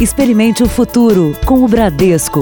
Experimente o futuro com o Bradesco.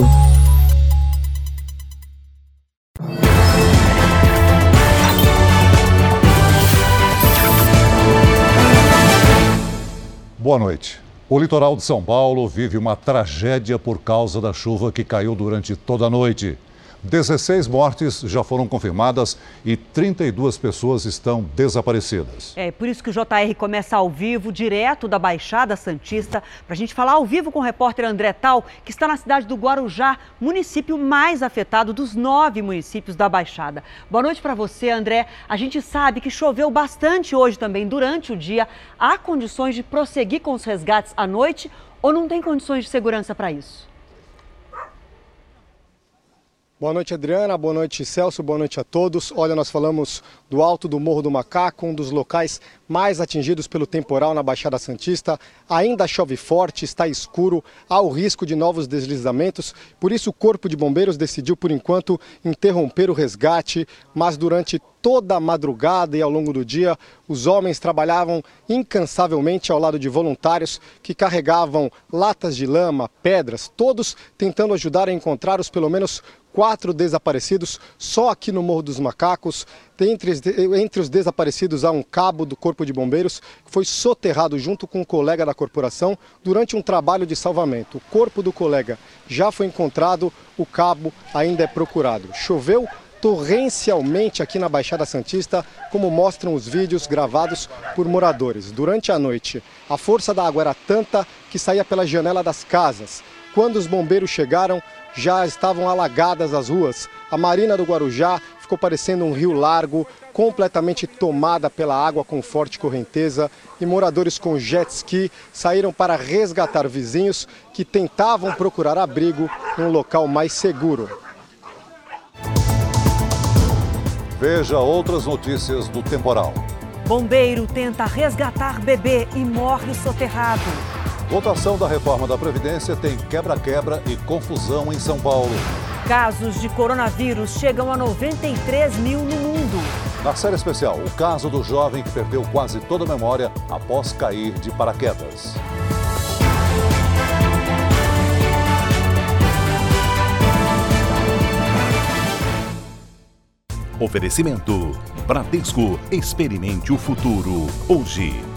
Boa noite. O litoral de São Paulo vive uma tragédia por causa da chuva que caiu durante toda a noite. 16 mortes já foram confirmadas e 32 pessoas estão desaparecidas. É por isso que o JR começa ao vivo, direto da Baixada Santista, para a gente falar ao vivo com o repórter André Tal, que está na cidade do Guarujá, município mais afetado dos nove municípios da Baixada. Boa noite para você, André. A gente sabe que choveu bastante hoje também durante o dia. Há condições de prosseguir com os resgates à noite ou não tem condições de segurança para isso? Boa noite, Adriana. Boa noite, Celso. Boa noite a todos. Olha, nós falamos do alto do Morro do Macaco, um dos locais mais atingidos pelo temporal na Baixada Santista. Ainda chove forte, está escuro, há o risco de novos deslizamentos. Por isso, o Corpo de Bombeiros decidiu, por enquanto, interromper o resgate. Mas durante toda a madrugada e ao longo do dia, os homens trabalhavam incansavelmente ao lado de voluntários que carregavam latas de lama, pedras, todos tentando ajudar a encontrar os pelo menos quatro desaparecidos só aqui no Morro dos Macacos. Entre, entre os desaparecidos há um cabo do Corpo de Bombeiros que foi soterrado junto com um colega da corporação durante um trabalho de salvamento. O corpo do colega já foi encontrado, o cabo ainda é procurado. Choveu torrencialmente aqui na Baixada Santista, como mostram os vídeos gravados por moradores. Durante a noite, a força da água era tanta que saía pela janela das casas. Quando os bombeiros chegaram, já estavam alagadas as ruas. A Marina do Guarujá ficou parecendo um rio largo, completamente tomada pela água com forte correnteza. E moradores com jet ski saíram para resgatar vizinhos que tentavam procurar abrigo em um local mais seguro. Veja outras notícias do temporal. Bombeiro tenta resgatar bebê e morre soterrado. Votação da reforma da Previdência tem quebra-quebra e confusão em São Paulo. Casos de coronavírus chegam a 93 mil no mundo. Na série especial, o caso do jovem que perdeu quase toda a memória após cair de paraquedas. Oferecimento: Bradesco. Experimente o futuro. Hoje.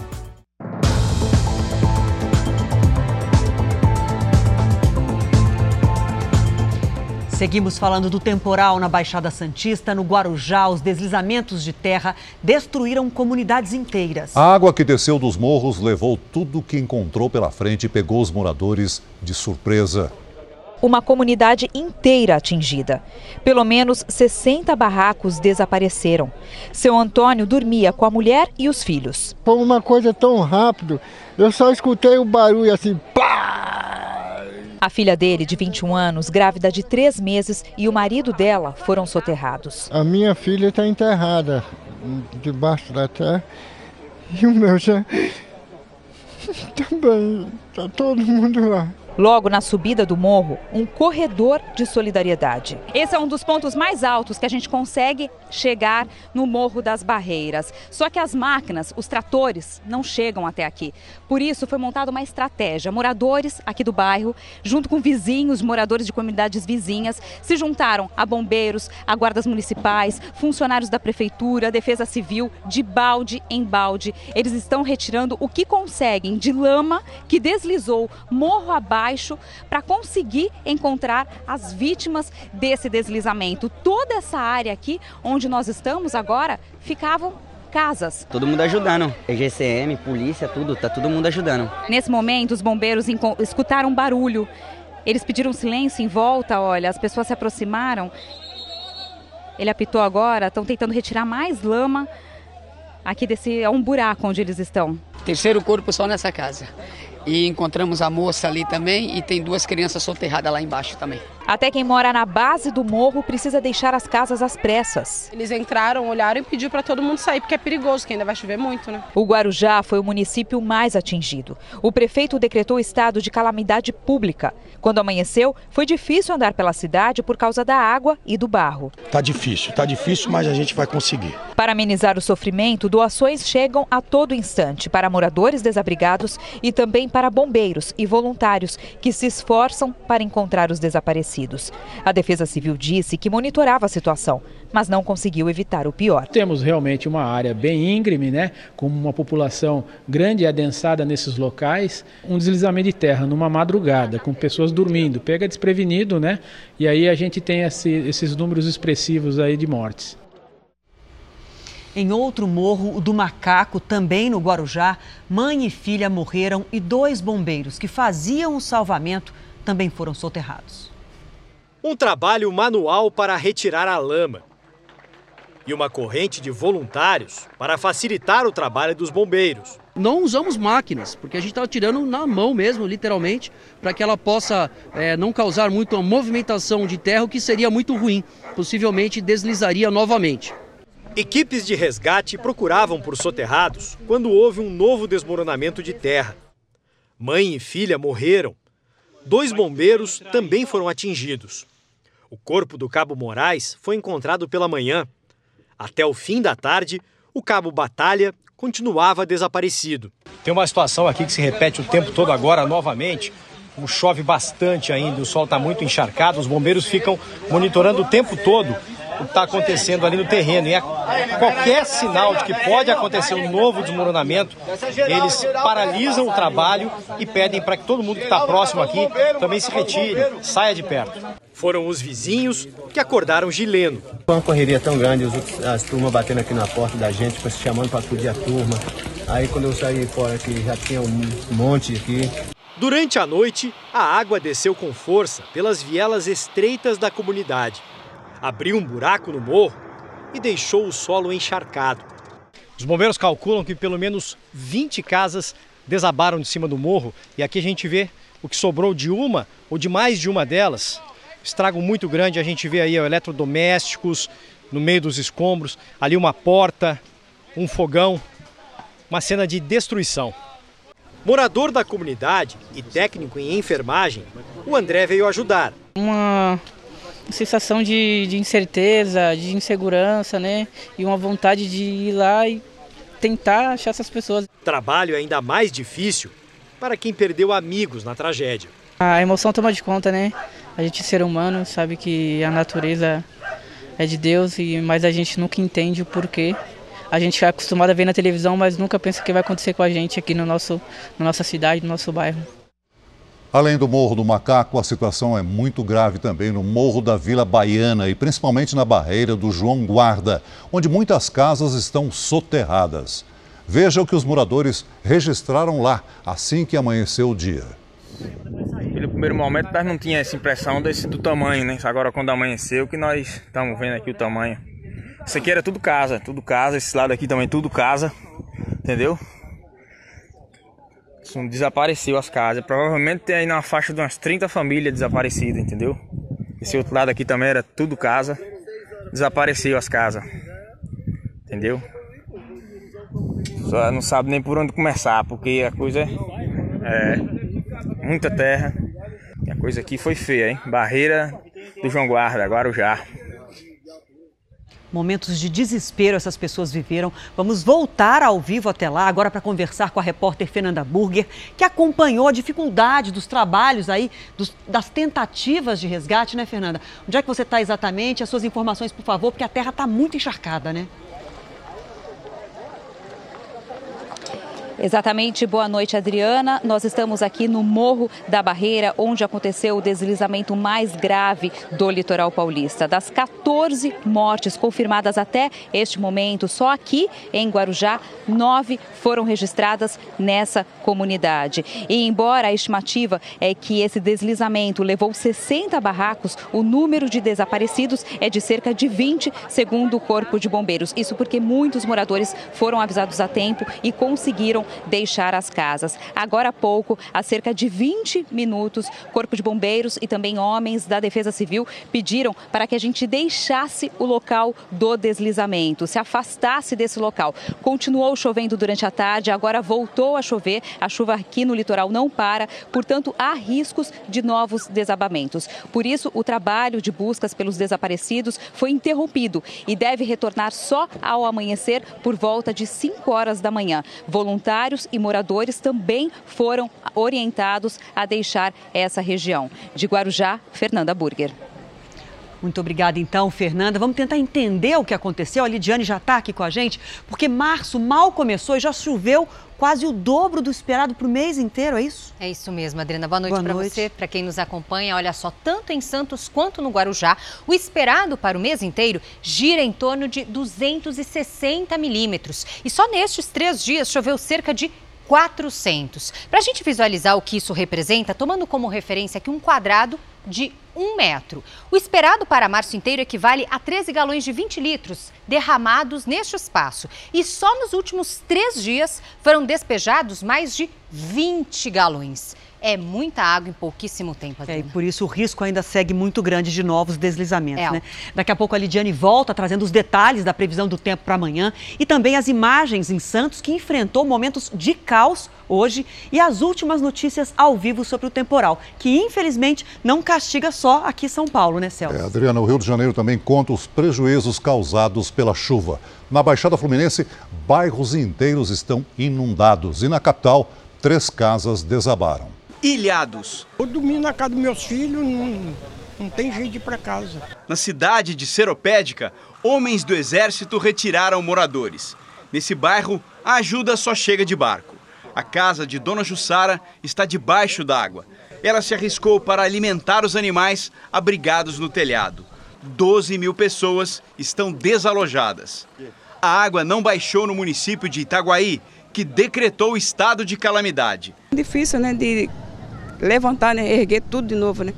Seguimos falando do temporal na Baixada Santista, no Guarujá. Os deslizamentos de terra destruíram comunidades inteiras. A água que desceu dos morros levou tudo que encontrou pela frente e pegou os moradores de surpresa uma comunidade inteira atingida. Pelo menos 60 barracos desapareceram. Seu Antônio dormia com a mulher e os filhos. Foi uma coisa tão rápido, eu só escutei o barulho assim, pá! A filha dele, de 21 anos, grávida de três meses, e o marido dela foram soterrados. A minha filha está enterrada debaixo da terra e o meu já também. Está todo mundo lá. Logo na subida do morro, um corredor de solidariedade. Esse é um dos pontos mais altos que a gente consegue chegar no Morro das Barreiras. Só que as máquinas, os tratores, não chegam até aqui. Por isso foi montada uma estratégia. Moradores aqui do bairro, junto com vizinhos, moradores de comunidades vizinhas, se juntaram a bombeiros, a guardas municipais, funcionários da prefeitura, defesa civil, de balde em balde. Eles estão retirando o que conseguem de lama que deslizou morro abaixo baixo para conseguir encontrar as vítimas desse deslizamento. Toda essa área aqui onde nós estamos agora ficavam casas. Todo mundo ajudando, EGCM, polícia, tudo, tá todo mundo ajudando. Nesse momento, os bombeiros escutaram um barulho. Eles pediram silêncio em volta, olha, as pessoas se aproximaram. Ele apitou agora, estão tentando retirar mais lama aqui desse é um buraco onde eles estão. Terceiro corpo só nessa casa. E encontramos a moça ali também e tem duas crianças soterradas lá embaixo também. Até quem mora na base do morro precisa deixar as casas às pressas. Eles entraram, olharam e pediu para todo mundo sair, porque é perigoso, que ainda vai chover muito, né? O Guarujá foi o município mais atingido. O prefeito decretou estado de calamidade pública. Quando amanheceu, foi difícil andar pela cidade por causa da água e do barro. Tá difícil, tá difícil, mas a gente vai conseguir. Para amenizar o sofrimento, doações chegam a todo instante para moradores desabrigados e também para bombeiros e voluntários que se esforçam para encontrar os desaparecidos. A Defesa Civil disse que monitorava a situação, mas não conseguiu evitar o pior. Temos realmente uma área bem íngreme, né, com uma população grande e adensada nesses locais, um deslizamento de terra numa madrugada, com pessoas dormindo, pega desprevenido, né? E aí a gente tem esse, esses números expressivos aí de mortes. Em outro morro, o do Macaco, também no Guarujá, mãe e filha morreram e dois bombeiros que faziam o salvamento também foram soterrados um trabalho manual para retirar a lama e uma corrente de voluntários para facilitar o trabalho dos bombeiros. Não usamos máquinas, porque a gente estava tirando na mão mesmo, literalmente, para que ela possa é, não causar muito uma movimentação de terra, o que seria muito ruim. Possivelmente deslizaria novamente. Equipes de resgate procuravam por soterrados quando houve um novo desmoronamento de terra. Mãe e filha morreram. Dois bombeiros também foram atingidos. O corpo do cabo Moraes foi encontrado pela manhã. Até o fim da tarde, o cabo Batalha continuava desaparecido. Tem uma situação aqui que se repete o tempo todo agora novamente. Chove bastante ainda, o sol está muito encharcado, os bombeiros ficam monitorando o tempo todo o que está acontecendo ali no terreno. E a, qualquer sinal de que pode acontecer um novo desmoronamento, eles paralisam o trabalho e pedem para que todo mundo que está próximo aqui também se retire, saia de perto. Foram os vizinhos que acordaram Gileno. Foi uma correria tão grande, as turmas batendo aqui na porta da gente, se chamando para acudir a turma. Aí quando eu saí fora aqui, já tinha um monte aqui. Durante a noite, a água desceu com força pelas vielas estreitas da comunidade. Abriu um buraco no morro e deixou o solo encharcado. Os bombeiros calculam que pelo menos 20 casas desabaram de cima do morro e aqui a gente vê o que sobrou de uma ou de mais de uma delas estrago muito grande. A gente vê aí ó, eletrodomésticos no meio dos escombros, ali uma porta, um fogão, uma cena de destruição. Morador da comunidade e técnico em enfermagem, o André veio ajudar. Uma sensação de, de incerteza, de insegurança, né? E uma vontade de ir lá e tentar achar essas pessoas. Trabalho ainda mais difícil para quem perdeu amigos na tragédia. A emoção toma de conta, né? A gente, ser humano, sabe que a natureza é de Deus, e mas a gente nunca entende o porquê. A gente é acostumado a ver na televisão, mas nunca pensa que vai acontecer com a gente aqui no nosso, na nossa cidade, no nosso bairro. Além do Morro do Macaco, a situação é muito grave também no Morro da Vila Baiana e principalmente na barreira do João Guarda, onde muitas casas estão soterradas. Veja o que os moradores registraram lá assim que amanheceu o dia. Primeiro momento nós não tinha essa impressão desse, do tamanho, né? Agora quando amanheceu que nós estamos vendo aqui o tamanho. Isso aqui era tudo casa, tudo casa, esse lado aqui também tudo casa, entendeu? Desapareceu as casas. Provavelmente tem aí na faixa de umas 30 famílias desaparecidas, entendeu? Esse outro lado aqui também era tudo casa. Desapareceu as casas. Entendeu? Só não sabe nem por onde começar, porque a coisa é, é muita terra. E a coisa aqui foi feia, hein? Barreira do João Guarda, Guarujá. Momentos de desespero essas pessoas viveram. Vamos voltar ao vivo até lá, agora para conversar com a repórter Fernanda Burger, que acompanhou a dificuldade dos trabalhos aí, dos, das tentativas de resgate, né, Fernanda? Onde é que você está exatamente? As suas informações, por favor, porque a terra está muito encharcada, né? Exatamente, boa noite, Adriana. Nós estamos aqui no Morro da Barreira, onde aconteceu o deslizamento mais grave do litoral paulista. Das 14 mortes confirmadas até este momento, só aqui em Guarujá, nove foram registradas nessa comunidade. E embora a estimativa é que esse deslizamento levou 60 barracos, o número de desaparecidos é de cerca de 20, segundo o Corpo de Bombeiros. Isso porque muitos moradores foram avisados a tempo e conseguiram deixar as casas. Agora há pouco, há cerca de 20 minutos, Corpo de Bombeiros e também homens da Defesa Civil pediram para que a gente deixasse o local do deslizamento, se afastasse desse local. Continuou chovendo durante a tarde, agora voltou a chover. A chuva aqui no litoral não para, portanto, há riscos de novos desabamentos. Por isso, o trabalho de buscas pelos desaparecidos foi interrompido e deve retornar só ao amanhecer por volta de 5 horas da manhã. Voluntários e moradores também foram orientados a deixar essa região. De Guarujá, Fernanda Burger. Muito obrigada, então, Fernanda. Vamos tentar entender o que aconteceu. A Lidiane já está aqui com a gente, porque março mal começou e já choveu quase o dobro do esperado para o mês inteiro, é isso? É isso mesmo, Adriana. Boa noite para você, para quem nos acompanha. Olha só, tanto em Santos quanto no Guarujá, o esperado para o mês inteiro gira em torno de 260 milímetros. E só nestes três dias choveu cerca de 400. Para a gente visualizar o que isso representa, tomando como referência aqui um quadrado de um metro. O esperado para março inteiro equivale a 13 galões de 20 litros derramados neste espaço. E só nos últimos três dias foram despejados mais de 20 galões. É muita água em pouquíssimo tempo, Adriana. É, e por isso o risco ainda segue muito grande de novos deslizamentos, é. né? Daqui a pouco a Lidiane volta trazendo os detalhes da previsão do tempo para amanhã e também as imagens em Santos que enfrentou momentos de caos hoje e as últimas notícias ao vivo sobre o temporal, que infelizmente não castiga só aqui em São Paulo, né, Celso? É, Adriana, o Rio de Janeiro também conta os prejuízos causados pela chuva. Na Baixada Fluminense, bairros inteiros estão inundados e na capital, três casas desabaram ilhados. Eu dormi na casa dos meus filhos, não, não tem jeito de ir para casa. Na cidade de Seropédica, homens do exército retiraram moradores. Nesse bairro, a ajuda só chega de barco. A casa de Dona Jussara está debaixo d'água. Ela se arriscou para alimentar os animais abrigados no telhado. 12 mil pessoas estão desalojadas. A água não baixou no município de Itaguaí, que decretou o estado de calamidade. Difícil, né, de levantar, né, erguer tudo de novo, né?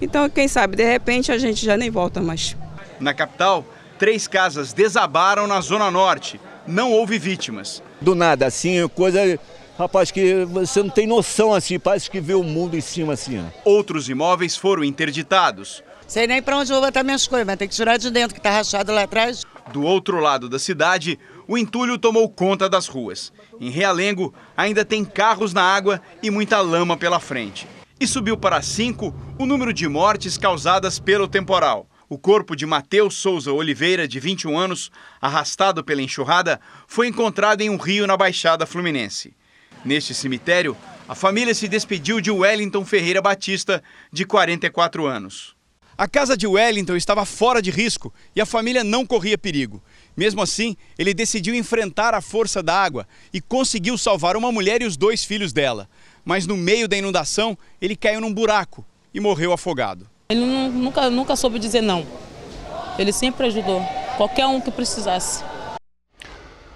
Então, quem sabe, de repente a gente já nem volta mais. Na capital, três casas desabaram na Zona Norte. Não houve vítimas. Do nada, assim, coisa. Rapaz, que você não tem noção assim, parece que vê o mundo em cima assim. Ó. Outros imóveis foram interditados. Sei nem para onde eu vou botar minhas coisas, mas tem que tirar de dentro, que tá rachado lá atrás. Do outro lado da cidade, o entulho tomou conta das ruas. Em Realengo, ainda tem carros na água e muita lama pela frente. E subiu para cinco o número de mortes causadas pelo temporal. O corpo de Mateus Souza Oliveira, de 21 anos, arrastado pela enxurrada, foi encontrado em um rio na Baixada Fluminense. Neste cemitério, a família se despediu de Wellington Ferreira Batista, de 44 anos. A casa de Wellington estava fora de risco e a família não corria perigo. Mesmo assim, ele decidiu enfrentar a força da água e conseguiu salvar uma mulher e os dois filhos dela. Mas no meio da inundação, ele caiu num buraco e morreu afogado. Ele nunca, nunca soube dizer não. Ele sempre ajudou qualquer um que precisasse.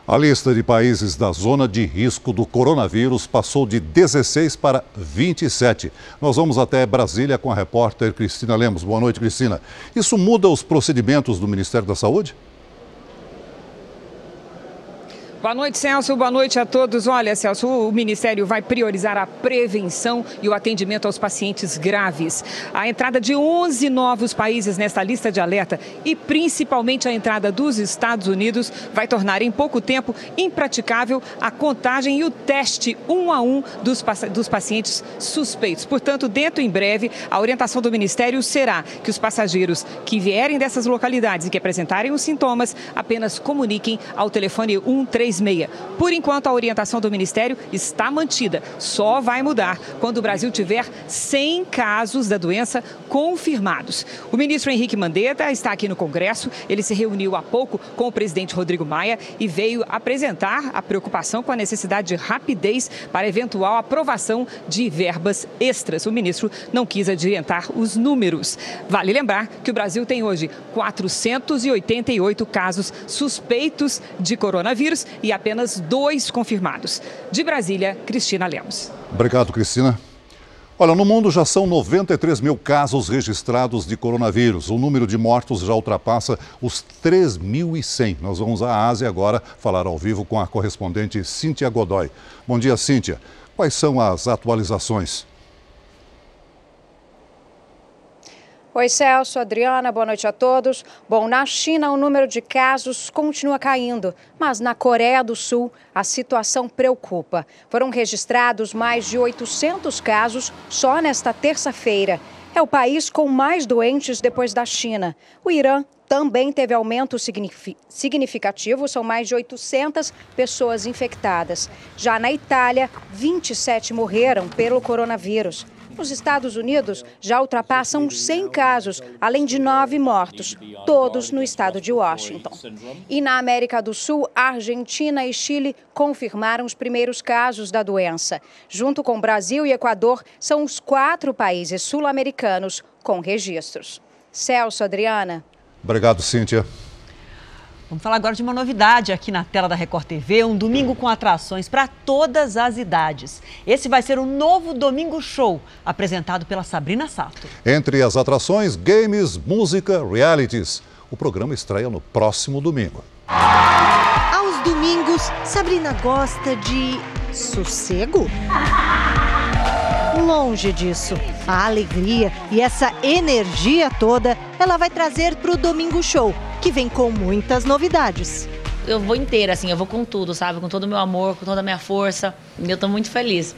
A lista de países da zona de risco do coronavírus passou de 16 para 27. Nós vamos até Brasília com a repórter Cristina Lemos. Boa noite, Cristina. Isso muda os procedimentos do Ministério da Saúde? Boa noite, Celso. Boa noite a todos. Olha, Celso, o Ministério vai priorizar a prevenção e o atendimento aos pacientes graves. A entrada de 11 novos países nesta lista de alerta e principalmente a entrada dos Estados Unidos vai tornar em pouco tempo impraticável a contagem e o teste um a um dos, dos pacientes suspeitos. Portanto, dentro em breve, a orientação do Ministério será que os passageiros que vierem dessas localidades e que apresentarem os sintomas apenas comuniquem ao telefone 133 36. Por enquanto, a orientação do Ministério está mantida. Só vai mudar quando o Brasil tiver 100 casos da doença confirmados. O ministro Henrique Mandetta está aqui no Congresso. Ele se reuniu há pouco com o presidente Rodrigo Maia e veio apresentar a preocupação com a necessidade de rapidez para eventual aprovação de verbas extras. O ministro não quis adiantar os números. Vale lembrar que o Brasil tem hoje 488 casos suspeitos de coronavírus e apenas dois confirmados. De Brasília, Cristina Lemos. Obrigado, Cristina. Olha, no mundo já são 93 mil casos registrados de coronavírus. O número de mortos já ultrapassa os 3.100. Nós vamos à Ásia agora falar ao vivo com a correspondente Cíntia Godoy. Bom dia, Cíntia. Quais são as atualizações? Oi, Celso, Adriana, boa noite a todos. Bom, na China o número de casos continua caindo, mas na Coreia do Sul a situação preocupa. Foram registrados mais de 800 casos só nesta terça-feira. É o país com mais doentes depois da China. O Irã também teve aumento significativo, são mais de 800 pessoas infectadas. Já na Itália, 27 morreram pelo coronavírus. Nos Estados Unidos, já ultrapassam 100 casos, além de nove mortos, todos no estado de Washington. E na América do Sul, Argentina e Chile confirmaram os primeiros casos da doença. Junto com Brasil e Equador, são os quatro países sul-americanos com registros. Celso, Adriana. Obrigado, Cíntia. Vamos falar agora de uma novidade aqui na tela da Record TV, um domingo com atrações para todas as idades. Esse vai ser o novo Domingo Show, apresentado pela Sabrina Sato. Entre as atrações, games, música, realities. O programa estreia no próximo domingo. Aos domingos, Sabrina gosta de sossego? Longe disso. A alegria e essa energia toda ela vai trazer para o Domingo Show, que vem com muitas novidades. Eu vou inteira, assim, eu vou com tudo, sabe? Com todo o meu amor, com toda a minha força. E eu tô muito feliz.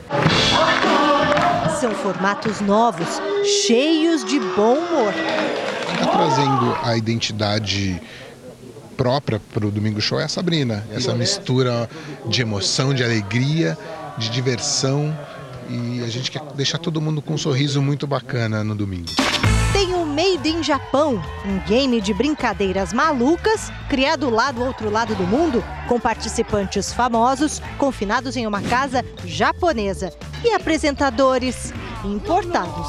São formatos novos, cheios de bom humor. Está trazendo a identidade própria para o Domingo Show é a Sabrina. Essa mistura de emoção, de alegria, de diversão e a gente quer deixar todo mundo com um sorriso muito bacana no domingo. Made in Japão, um game de brincadeiras malucas, criado lá do outro lado do mundo, com participantes famosos confinados em uma casa japonesa e apresentadores importados.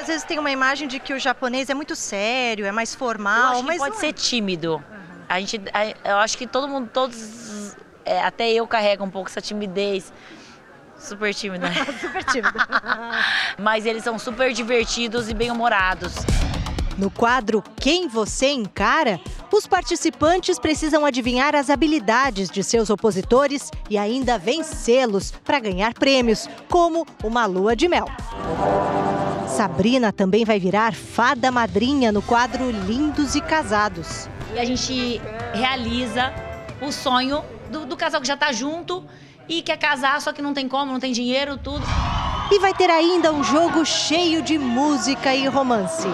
Às vezes tem uma imagem de que o japonês é muito sério, é mais formal, mas pode não ser tímido. A gente, eu acho que todo mundo, todos, é, até eu carrego um pouco essa timidez. Super tímida. super tímida. Mas eles são super divertidos e bem-humorados. No quadro Quem Você Encara, os participantes precisam adivinhar as habilidades de seus opositores e ainda vencê-los para ganhar prêmios, como uma lua de mel. Sabrina também vai virar fada madrinha no quadro Lindos e Casados. E a gente realiza o sonho do, do casal que já está junto e quer casar, só que não tem como, não tem dinheiro, tudo. E vai ter ainda um jogo cheio de música e romance.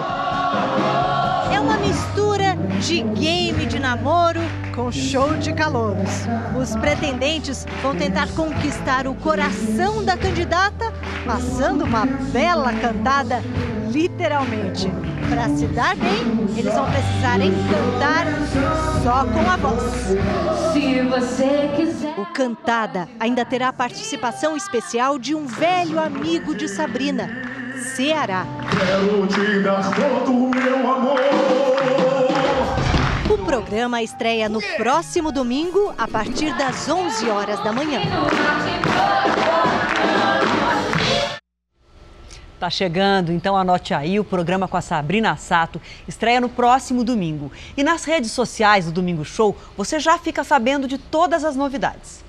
É uma mistura de game de namoro com show de calouros. Os pretendentes vão tentar conquistar o coração da candidata, passando uma bela cantada, literalmente. Para se dar bem, eles vão precisar encantar só com a voz. Se você quiser. O Cantada ainda terá a participação especial de um velho amigo de Sabrina, Ceará. Quero te dar todo o meu amor. O programa estreia no próximo domingo, a partir das 11 horas da manhã. Tá chegando, então anote aí o programa com a Sabrina Sato. Estreia no próximo domingo. E nas redes sociais do Domingo Show, você já fica sabendo de todas as novidades.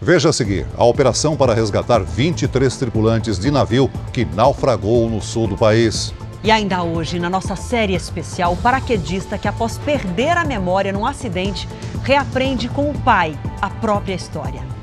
Veja a seguir a operação para resgatar 23 tripulantes de navio que naufragou no sul do país. E ainda hoje, na nossa série especial, o paraquedista que, após perder a memória num acidente, reaprende com o pai a própria história.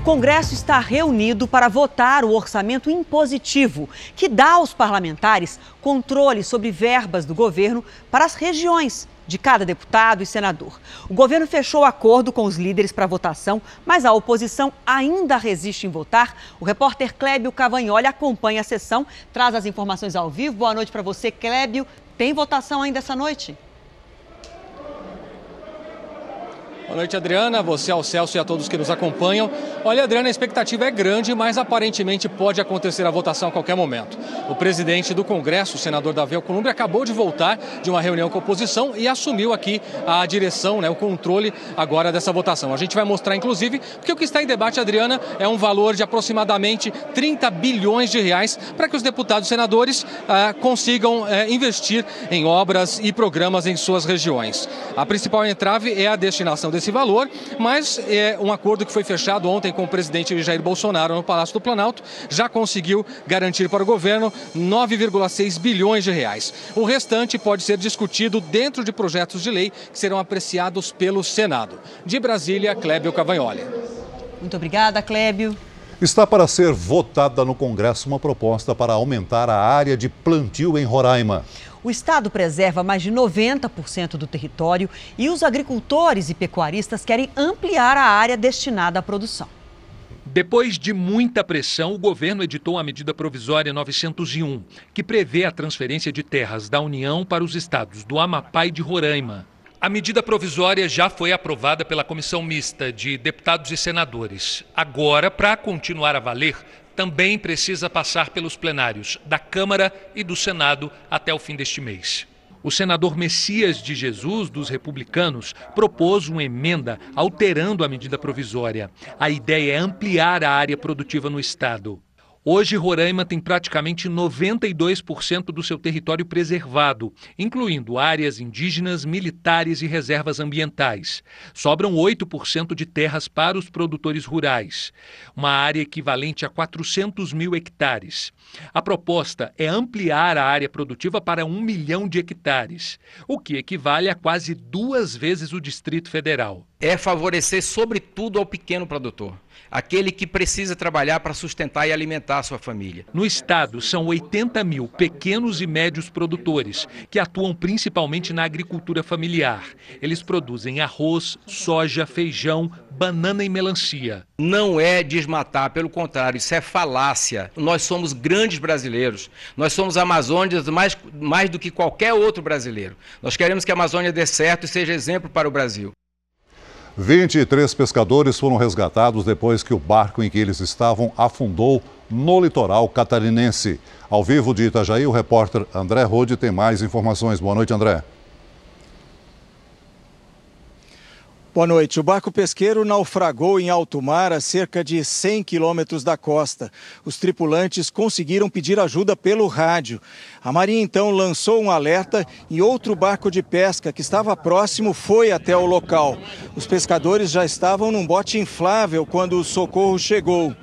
O Congresso está reunido para votar o orçamento impositivo, que dá aos parlamentares controle sobre verbas do governo para as regiões de cada deputado e senador. O governo fechou acordo com os líderes para votação, mas a oposição ainda resiste em votar. O repórter Clébio Cavagnoli acompanha a sessão, traz as informações ao vivo. Boa noite para você, Clébio. Tem votação ainda essa noite? Boa noite, Adriana. Você, ao Celso e a todos que nos acompanham. Olha, Adriana, a expectativa é grande, mas aparentemente pode acontecer a votação a qualquer momento. O presidente do Congresso, o senador Davi Alcolumbre, acabou de voltar de uma reunião com a oposição e assumiu aqui a direção, né, o controle agora dessa votação. A gente vai mostrar, inclusive, porque o que está em debate, Adriana, é um valor de aproximadamente 30 bilhões de reais para que os deputados e senadores ah, consigam eh, investir em obras e programas em suas regiões. A principal entrave é a destinação desse esse valor, mas é um acordo que foi fechado ontem com o presidente Jair Bolsonaro no Palácio do Planalto já conseguiu garantir para o governo 9,6 bilhões de reais. O restante pode ser discutido dentro de projetos de lei que serão apreciados pelo Senado. De Brasília, Clébio Cavagnoli. Muito obrigada, Clébio. Está para ser votada no Congresso uma proposta para aumentar a área de plantio em Roraima. O Estado preserva mais de 90% do território e os agricultores e pecuaristas querem ampliar a área destinada à produção. Depois de muita pressão, o governo editou a medida provisória 901, que prevê a transferência de terras da União para os estados do Amapá e de Roraima. A medida provisória já foi aprovada pela comissão mista de deputados e senadores. Agora, para continuar a valer, também precisa passar pelos plenários da Câmara e do Senado até o fim deste mês. O senador Messias de Jesus, dos republicanos, propôs uma emenda alterando a medida provisória. A ideia é ampliar a área produtiva no Estado. Hoje, Roraima tem praticamente 92% do seu território preservado, incluindo áreas indígenas, militares e reservas ambientais. Sobram 8% de terras para os produtores rurais, uma área equivalente a 400 mil hectares. A proposta é ampliar a área produtiva para um milhão de hectares, o que equivale a quase duas vezes o Distrito Federal. É favorecer, sobretudo, ao pequeno produtor aquele que precisa trabalhar para sustentar e alimentar a sua família. No estado, são 80 mil pequenos e médios produtores, que atuam principalmente na agricultura familiar. Eles produzem arroz, soja, feijão, banana e melancia. Não é desmatar, pelo contrário, isso é falácia. Nós somos grandes brasileiros. Nós somos amazônias mais, mais do que qualquer outro brasileiro. Nós queremos que a Amazônia dê certo e seja exemplo para o Brasil. 23 pescadores foram resgatados depois que o barco em que eles estavam afundou no litoral catarinense. Ao vivo de Itajaí, o repórter André Rode tem mais informações. Boa noite, André. Boa noite. O barco pesqueiro naufragou em alto mar a cerca de 100 quilômetros da costa. Os tripulantes conseguiram pedir ajuda pelo rádio. A Marinha então lançou um alerta e outro barco de pesca que estava próximo foi até o local. Os pescadores já estavam num bote inflável quando o socorro chegou.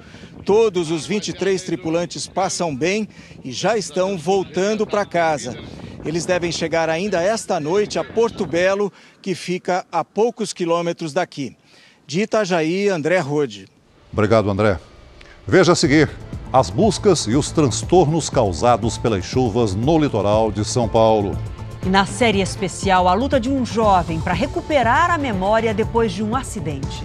Todos os 23 tripulantes passam bem e já estão voltando para casa. Eles devem chegar ainda esta noite a Porto Belo, que fica a poucos quilômetros daqui. De Itajaí, André Rode. Obrigado, André. Veja a seguir as buscas e os transtornos causados pelas chuvas no litoral de São Paulo. E na série especial, a luta de um jovem para recuperar a memória depois de um acidente.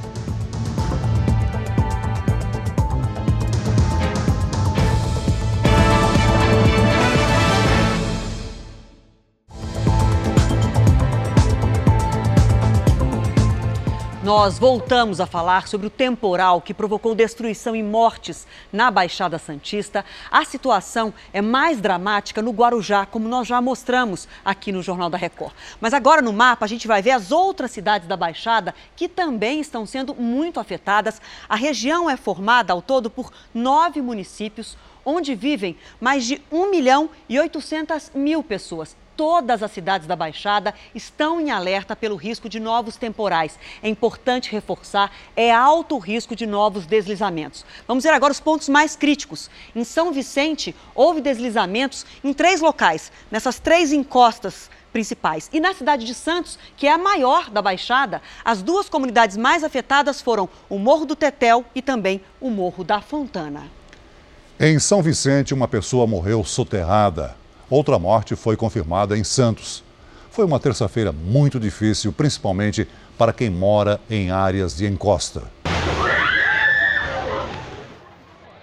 Nós voltamos a falar sobre o temporal que provocou destruição e mortes na Baixada Santista. A situação é mais dramática no Guarujá, como nós já mostramos aqui no Jornal da Record. Mas agora no mapa a gente vai ver as outras cidades da Baixada que também estão sendo muito afetadas. A região é formada ao todo por nove municípios, onde vivem mais de 1 milhão e 800 mil pessoas todas as cidades da Baixada estão em alerta pelo risco de novos temporais. É importante reforçar, é alto o risco de novos deslizamentos. Vamos ver agora os pontos mais críticos. Em São Vicente, houve deslizamentos em três locais, nessas três encostas principais. E na cidade de Santos, que é a maior da Baixada, as duas comunidades mais afetadas foram o Morro do Tetel e também o Morro da Fontana. Em São Vicente, uma pessoa morreu soterrada. Outra morte foi confirmada em Santos. Foi uma terça-feira muito difícil, principalmente para quem mora em áreas de encosta.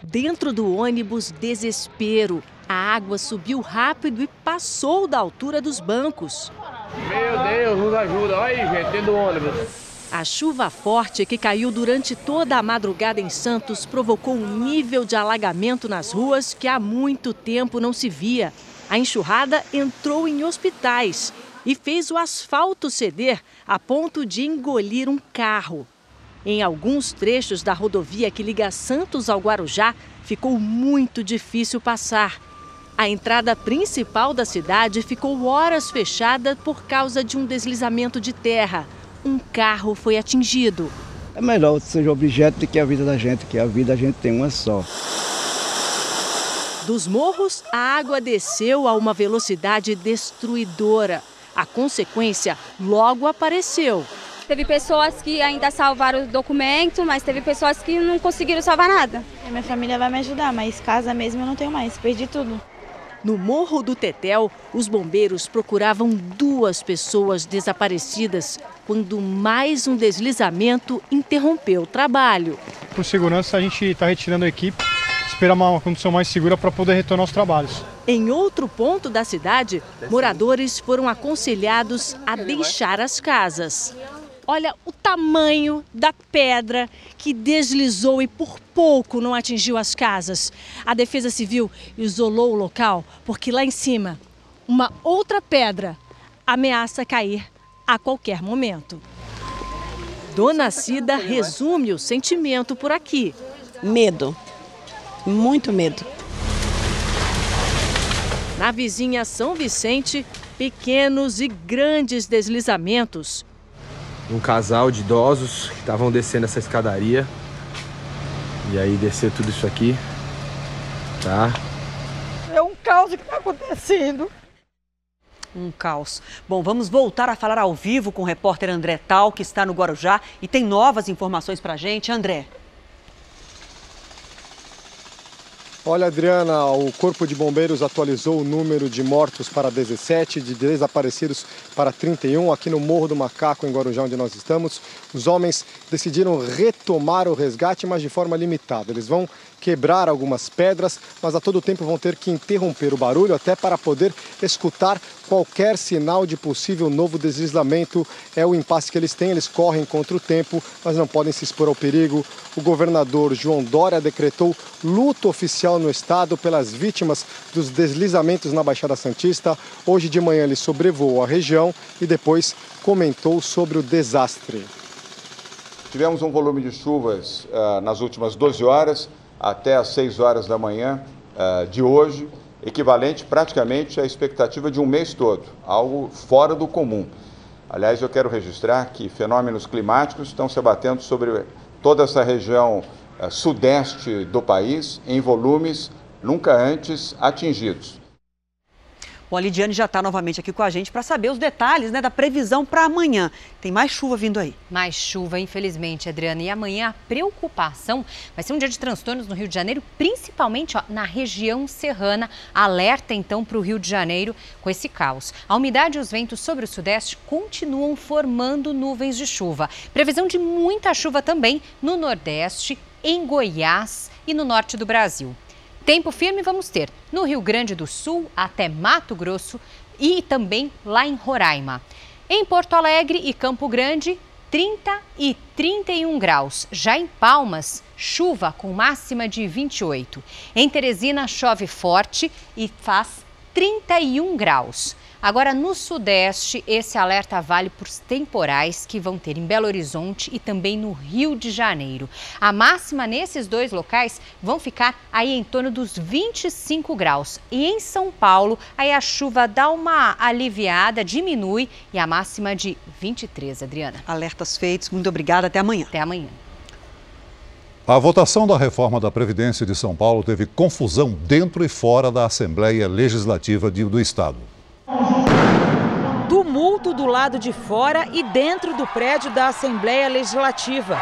Dentro do ônibus, desespero. A água subiu rápido e passou da altura dos bancos. Meu Deus, nos ajuda. Olha aí, gente, dentro do ônibus. A chuva forte que caiu durante toda a madrugada em Santos provocou um nível de alagamento nas ruas que há muito tempo não se via. A enxurrada entrou em hospitais e fez o asfalto ceder a ponto de engolir um carro. Em alguns trechos da rodovia que liga Santos ao Guarujá, ficou muito difícil passar. A entrada principal da cidade ficou horas fechada por causa de um deslizamento de terra um carro foi atingido. É melhor que seja objeto do que a vida da gente, que a vida a gente tem uma só. Dos morros, a água desceu a uma velocidade destruidora. A consequência logo apareceu. Teve pessoas que ainda salvaram o documento, mas teve pessoas que não conseguiram salvar nada. Minha família vai me ajudar, mas casa mesmo eu não tenho mais, perdi tudo. No Morro do Tetel, os bombeiros procuravam duas pessoas desaparecidas quando mais um deslizamento interrompeu o trabalho. Por segurança, a gente está retirando a equipe, esperar uma condição mais segura para poder retornar aos trabalhos. Em outro ponto da cidade, moradores foram aconselhados a deixar as casas. Olha o tamanho da pedra que deslizou e por pouco não atingiu as casas. A Defesa Civil isolou o local porque lá em cima uma outra pedra ameaça cair a qualquer momento. Dona Cida resume o sentimento por aqui. Medo, muito medo. Na vizinha São Vicente, pequenos e grandes deslizamentos um casal de idosos que estavam descendo essa escadaria. E aí descer tudo isso aqui, tá? É um caos que está acontecendo. Um caos. Bom, vamos voltar a falar ao vivo com o repórter André Tal, que está no Guarujá e tem novas informações para a gente. André. Olha, Adriana, o Corpo de Bombeiros atualizou o número de mortos para 17, de desaparecidos para 31. Aqui no Morro do Macaco, em Guarujá, onde nós estamos, os homens decidiram retomar o resgate, mas de forma limitada. Eles vão quebrar algumas pedras, mas a todo tempo vão ter que interromper o barulho até para poder escutar qualquer sinal de possível novo deslizamento. É o impasse que eles têm, eles correm contra o tempo, mas não podem se expor ao perigo. O governador João Dória decretou luto oficial no estado pelas vítimas dos deslizamentos na Baixada Santista. Hoje de manhã ele sobrevoou a região e depois comentou sobre o desastre. Tivemos um volume de chuvas uh, nas últimas 12 horas até às 6 horas da manhã uh, de hoje, equivalente praticamente à expectativa de um mês todo, algo fora do comum. Aliás, eu quero registrar que fenômenos climáticos estão se abatendo sobre toda essa região uh, sudeste do país em volumes nunca antes atingidos. Bom, a Lidiane já está novamente aqui com a gente para saber os detalhes né, da previsão para amanhã. Tem mais chuva vindo aí. Mais chuva, infelizmente, Adriana. E amanhã a preocupação vai ser um dia de transtornos no Rio de Janeiro, principalmente ó, na região serrana. Alerta então para o Rio de Janeiro com esse caos. A umidade e os ventos sobre o sudeste continuam formando nuvens de chuva. Previsão de muita chuva também no nordeste, em Goiás e no norte do Brasil. Tempo firme vamos ter no Rio Grande do Sul até Mato Grosso e também lá em Roraima. Em Porto Alegre e Campo Grande, 30 e 31 graus. Já em Palmas, chuva com máxima de 28. Em Teresina, chove forte e faz 31 graus. Agora, no Sudeste, esse alerta vale para os temporais que vão ter em Belo Horizonte e também no Rio de Janeiro. A máxima nesses dois locais vão ficar aí em torno dos 25 graus. E em São Paulo, aí a chuva dá uma aliviada, diminui e a máxima de 23, Adriana. Alertas feitos. Muito obrigada. Até amanhã. Até amanhã. A votação da reforma da Previdência de São Paulo teve confusão dentro e fora da Assembleia Legislativa do Estado. Tumulto do lado de fora e dentro do prédio da Assembleia Legislativa.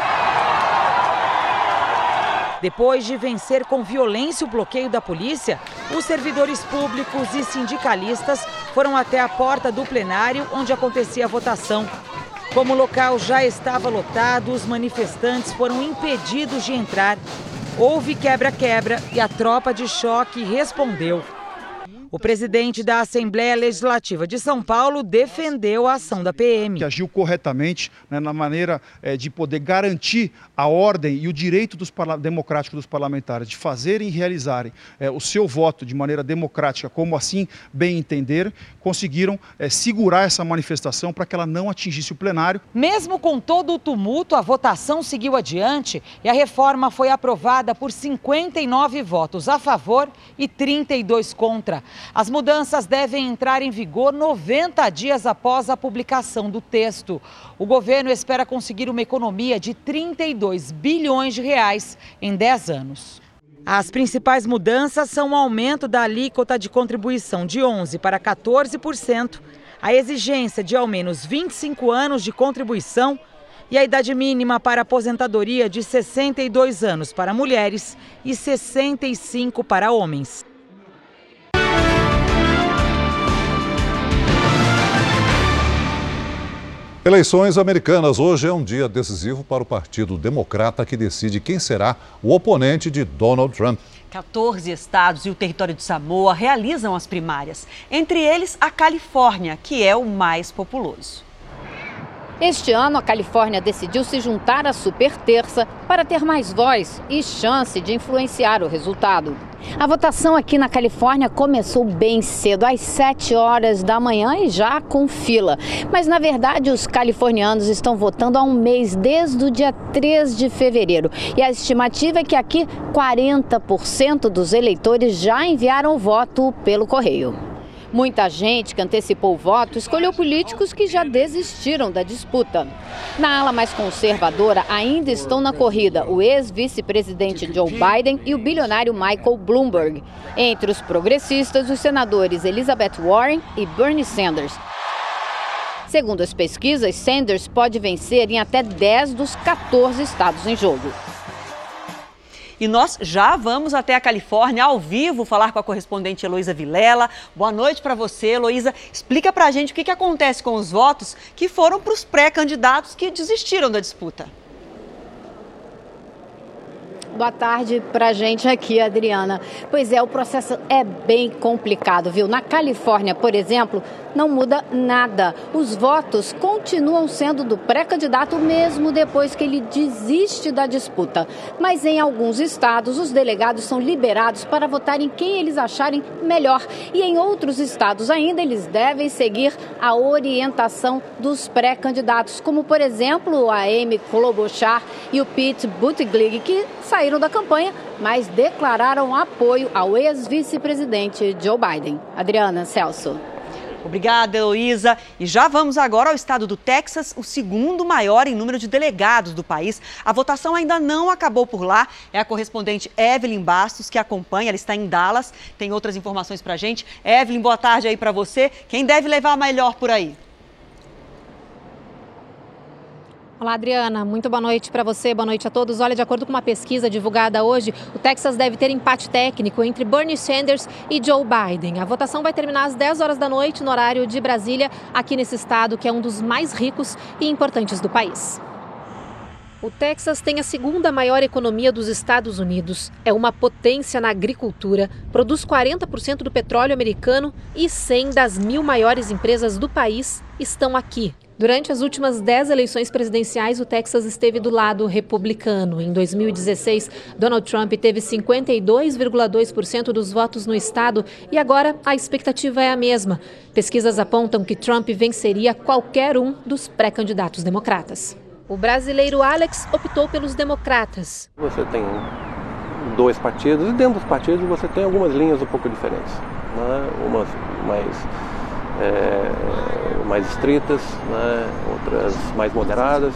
Depois de vencer com violência o bloqueio da polícia, os servidores públicos e sindicalistas foram até a porta do plenário onde acontecia a votação. Como o local já estava lotado, os manifestantes foram impedidos de entrar. Houve quebra-quebra e a tropa de choque respondeu. O presidente da Assembleia Legislativa de São Paulo defendeu a ação da PM. Que agiu corretamente né, na maneira é, de poder garantir a ordem e o direito dos democrático dos parlamentares de fazerem e realizarem é, o seu voto de maneira democrática, como assim bem entender, conseguiram é, segurar essa manifestação para que ela não atingisse o plenário. Mesmo com todo o tumulto, a votação seguiu adiante e a reforma foi aprovada por 59 votos a favor e 32 contra. As mudanças devem entrar em vigor 90 dias após a publicação do texto. O governo espera conseguir uma economia de 32 bilhões de reais em 10 anos. As principais mudanças são o aumento da alíquota de contribuição de 11% para 14%, a exigência de ao menos 25 anos de contribuição e a idade mínima para aposentadoria de 62 anos para mulheres e 65 para homens. Eleições americanas. Hoje é um dia decisivo para o Partido Democrata que decide quem será o oponente de Donald Trump. 14 estados e o território de Samoa realizam as primárias, entre eles a Califórnia, que é o mais populoso. Este ano, a Califórnia decidiu se juntar à Super Terça para ter mais voz e chance de influenciar o resultado. A votação aqui na Califórnia começou bem cedo, às 7 horas da manhã e já com fila. Mas na verdade, os californianos estão votando há um mês, desde o dia 3 de fevereiro. E a estimativa é que aqui 40% dos eleitores já enviaram o voto pelo correio. Muita gente que antecipou o voto escolheu políticos que já desistiram da disputa. Na ala mais conservadora ainda estão na corrida o ex-vice-presidente Joe Biden e o bilionário Michael Bloomberg. Entre os progressistas, os senadores Elizabeth Warren e Bernie Sanders. Segundo as pesquisas, Sanders pode vencer em até 10 dos 14 estados em jogo. E nós já vamos até a Califórnia ao vivo falar com a correspondente Heloísa Vilela. Boa noite para você, Heloísa. Explica para a gente o que, que acontece com os votos que foram para os pré-candidatos que desistiram da disputa. Boa tarde para gente aqui, Adriana. Pois é, o processo é bem complicado, viu? Na Califórnia, por exemplo, não muda nada. Os votos continuam sendo do pré-candidato mesmo depois que ele desiste da disputa. Mas em alguns estados, os delegados são liberados para votar em quem eles acharem melhor. E em outros estados ainda, eles devem seguir a orientação dos pré-candidatos, como por exemplo a Amy Klobuchar e o Pete Buttigieg, que saíram da campanha, mas declararam apoio ao ex-vice-presidente Joe Biden. Adriana Celso. Obrigada, Heloísa. E já vamos agora ao estado do Texas, o segundo maior em número de delegados do país. A votação ainda não acabou por lá. É a correspondente Evelyn Bastos que acompanha. Ela está em Dallas. Tem outras informações para a gente. Evelyn, boa tarde aí para você. Quem deve levar melhor por aí? Olá, Adriana. Muito boa noite para você, boa noite a todos. Olha, de acordo com uma pesquisa divulgada hoje, o Texas deve ter empate técnico entre Bernie Sanders e Joe Biden. A votação vai terminar às 10 horas da noite, no horário de Brasília, aqui nesse estado que é um dos mais ricos e importantes do país. O Texas tem a segunda maior economia dos Estados Unidos, é uma potência na agricultura, produz 40% do petróleo americano e 100 das mil maiores empresas do país estão aqui, Durante as últimas 10 eleições presidenciais, o Texas esteve do lado republicano. Em 2016, Donald Trump teve 52,2% dos votos no estado e agora a expectativa é a mesma. Pesquisas apontam que Trump venceria qualquer um dos pré-candidatos democratas. O brasileiro Alex optou pelos democratas. Você tem dois partidos e dentro dos partidos você tem algumas linhas um pouco diferentes. Né? Umas mais é, mais estritas, né, outras mais moderadas,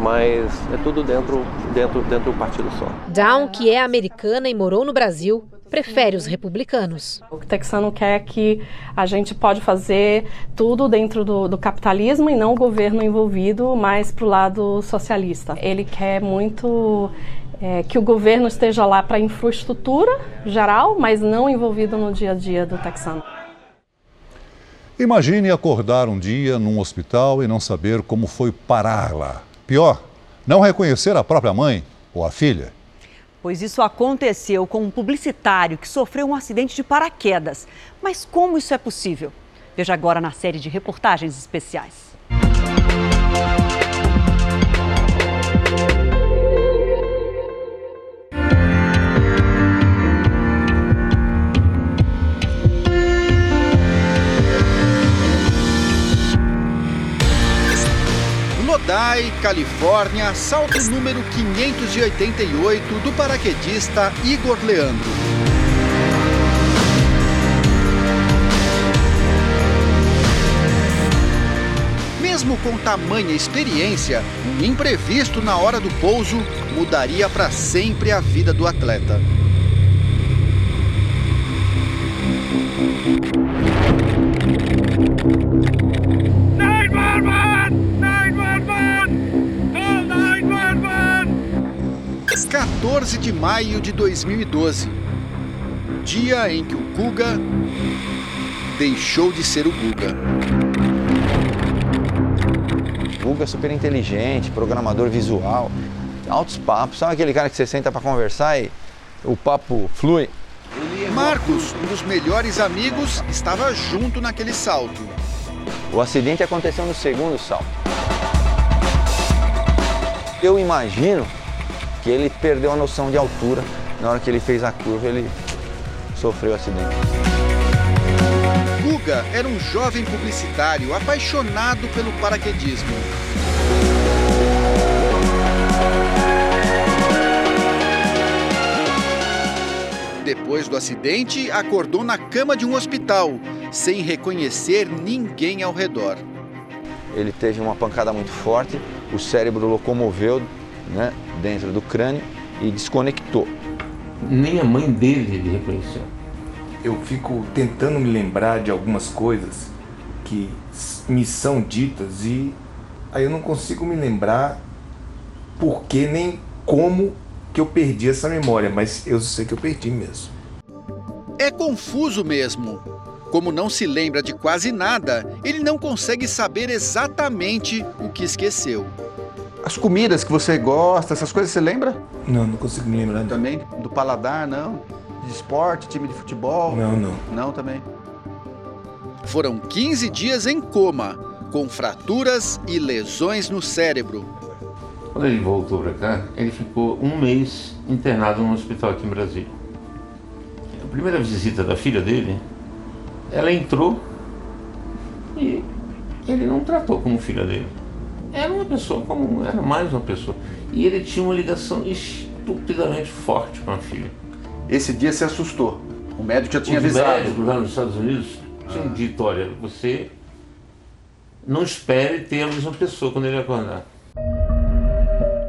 mas é tudo dentro, dentro, dentro do partido só. Down, que é americana e morou no Brasil, prefere os republicanos. O texano quer que a gente pode fazer tudo dentro do, do capitalismo e não o governo envolvido, mais para o lado socialista. Ele quer muito é, que o governo esteja lá para infraestrutura geral, mas não envolvido no dia a dia do texano. Imagine acordar um dia num hospital e não saber como foi parar lá. Pior, não reconhecer a própria mãe ou a filha. Pois isso aconteceu com um publicitário que sofreu um acidente de paraquedas. Mas como isso é possível? Veja agora na série de reportagens especiais. Lodi, Califórnia, salto número 588 do paraquedista Igor Leandro. Mesmo com tamanha experiência, um imprevisto na hora do pouso mudaria para sempre a vida do atleta. 14 de maio de 2012, dia em que o Guga deixou de ser o Guga. Guga é super inteligente, programador visual, altos papos. Sabe aquele cara que você senta para conversar e o papo flui? Marcos, um dos melhores amigos, estava junto naquele salto. O acidente aconteceu no segundo salto. Eu imagino que ele perdeu a noção de altura. Na hora que ele fez a curva, ele sofreu o acidente. Guga era um jovem publicitário apaixonado pelo paraquedismo. Depois do acidente, acordou na cama de um hospital, sem reconhecer ninguém ao redor. Ele teve uma pancada muito forte, o cérebro locomoveu né, dentro do crânio e desconectou. Nem a mãe dele ele reconheceu. Eu fico tentando me lembrar de algumas coisas que me são ditas e aí eu não consigo me lembrar por que nem como que eu perdi essa memória, mas eu sei que eu perdi mesmo. É confuso mesmo. Como não se lembra de quase nada, ele não consegue saber exatamente o que esqueceu. As comidas que você gosta, essas coisas você lembra? Não, não consigo me lembrar. Também do paladar, não? De esporte, time de futebol? Não, não. Não também. Foram 15 dias em coma, com fraturas e lesões no cérebro. Quando ele voltou para cá, ele ficou um mês internado num hospital aqui em Brasília. A primeira visita da filha dele, ela entrou e ele não tratou como filha dele. Era uma pessoa comum, era mais uma pessoa. E ele tinha uma ligação estupidamente forte com a filha. Esse dia se assustou. O médico já tinha Os avisado. médicos lá nos Estados Unidos tinham dito, olha, você não espere ter a mesma pessoa quando ele acordar.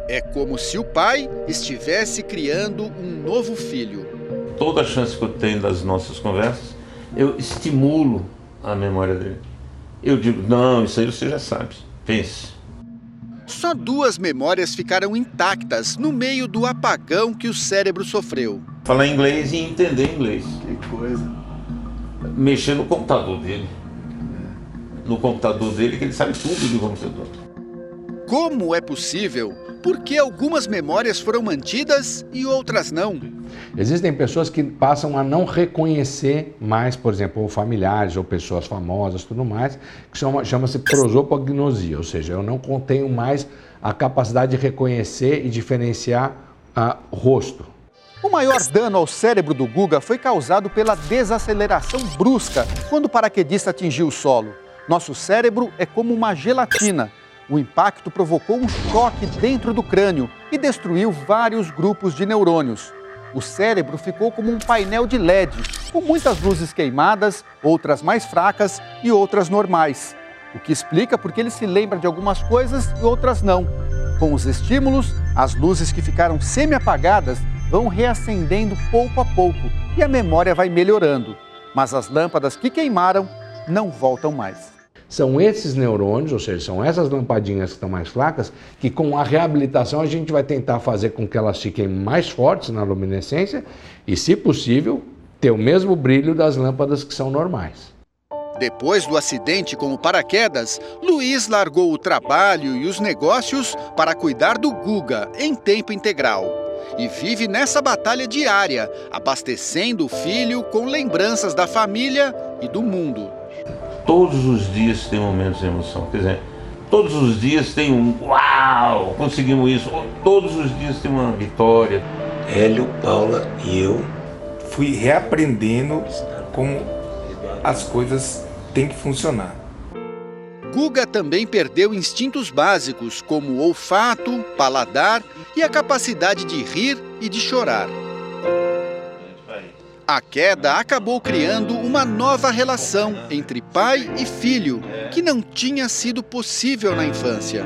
É como se o pai estivesse criando um novo filho. Toda a chance que eu tenho das nossas conversas, eu estimulo a memória dele. Eu digo, não, isso aí você já sabe. Pense. Só duas memórias ficaram intactas no meio do apagão que o cérebro sofreu. Falar inglês e entender inglês. Que coisa. Mexer no computador dele. No computador dele, que ele sabe tudo do computador. Como é possível? Por que algumas memórias foram mantidas e outras não? Existem pessoas que passam a não reconhecer mais, por exemplo, ou familiares ou pessoas famosas, tudo mais, que chama- chama-se prosopagnosia, ou seja, eu não tenho mais a capacidade de reconhecer e diferenciar a rosto. O maior dano ao cérebro do Guga foi causado pela desaceleração brusca quando o paraquedista atingiu o solo. Nosso cérebro é como uma gelatina. O impacto provocou um choque dentro do crânio e destruiu vários grupos de neurônios. O cérebro ficou como um painel de LED, com muitas luzes queimadas, outras mais fracas e outras normais. O que explica porque ele se lembra de algumas coisas e outras não. Com os estímulos, as luzes que ficaram semi-apagadas vão reacendendo pouco a pouco e a memória vai melhorando. Mas as lâmpadas que queimaram não voltam mais. São esses neurônios, ou seja, são essas lampadinhas que estão mais fracas, que com a reabilitação a gente vai tentar fazer com que elas fiquem mais fortes na luminescência e, se possível, ter o mesmo brilho das lâmpadas que são normais. Depois do acidente com o paraquedas, Luiz largou o trabalho e os negócios para cuidar do Guga em tempo integral. e vive nessa batalha diária, abastecendo o filho com lembranças da família e do mundo. Todos os dias tem momentos de emoção. Quer dizer, todos os dias tem um uau, conseguimos isso. Todos os dias tem uma vitória. Hélio, Paula e eu fui reaprendendo como as coisas têm que funcionar. Guga também perdeu instintos básicos como olfato, paladar e a capacidade de rir e de chorar. A queda acabou criando uma nova relação entre pai e filho, que não tinha sido possível na infância.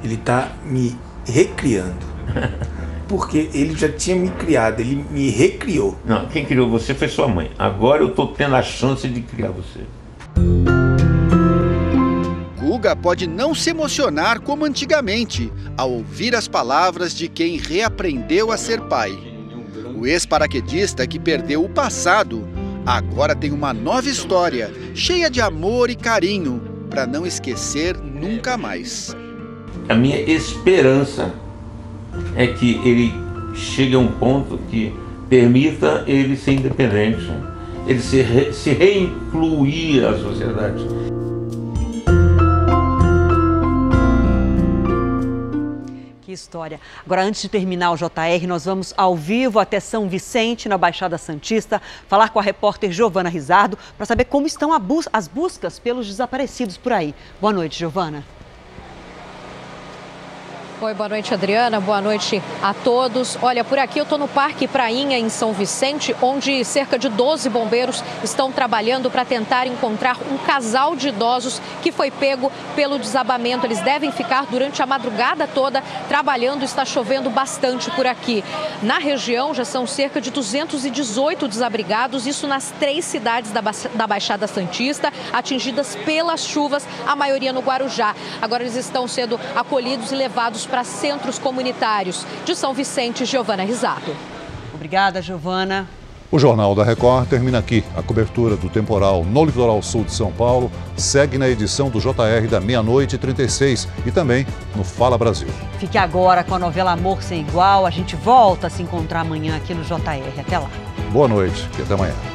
Ele está me recriando. Porque ele já tinha me criado, ele me recriou. Não, quem criou você foi sua mãe. Agora eu estou tendo a chance de criar você. Guga pode não se emocionar como antigamente ao ouvir as palavras de quem reaprendeu a ser pai. O ex-paraquedista que perdeu o passado agora tem uma nova história, cheia de amor e carinho, para não esquecer nunca mais. A minha esperança é que ele chegue a um ponto que permita ele ser independente, ele se, re, se reincluir à sociedade. História. Agora, antes de terminar o JR, nós vamos ao vivo até São Vicente, na Baixada Santista, falar com a repórter Giovana Rizardo para saber como estão as buscas pelos desaparecidos por aí. Boa noite, Giovana. Oi, boa noite, Adriana. Boa noite a todos. Olha, por aqui eu estou no Parque Prainha, em São Vicente, onde cerca de 12 bombeiros estão trabalhando para tentar encontrar um casal de idosos que foi pego pelo desabamento. Eles devem ficar durante a madrugada toda trabalhando. Está chovendo bastante por aqui. Na região já são cerca de 218 desabrigados, isso nas três cidades da, da Baixada Santista, atingidas pelas chuvas, a maioria no Guarujá. Agora eles estão sendo acolhidos e levados para centros comunitários. De São Vicente, Giovana Risato. Obrigada, Giovana. O Jornal da Record termina aqui. A cobertura do temporal no litoral sul de São Paulo segue na edição do JR da meia-noite e 36 e também no Fala Brasil. Fique agora com a novela Amor Sem Igual. A gente volta a se encontrar amanhã aqui no JR. Até lá. Boa noite e até amanhã.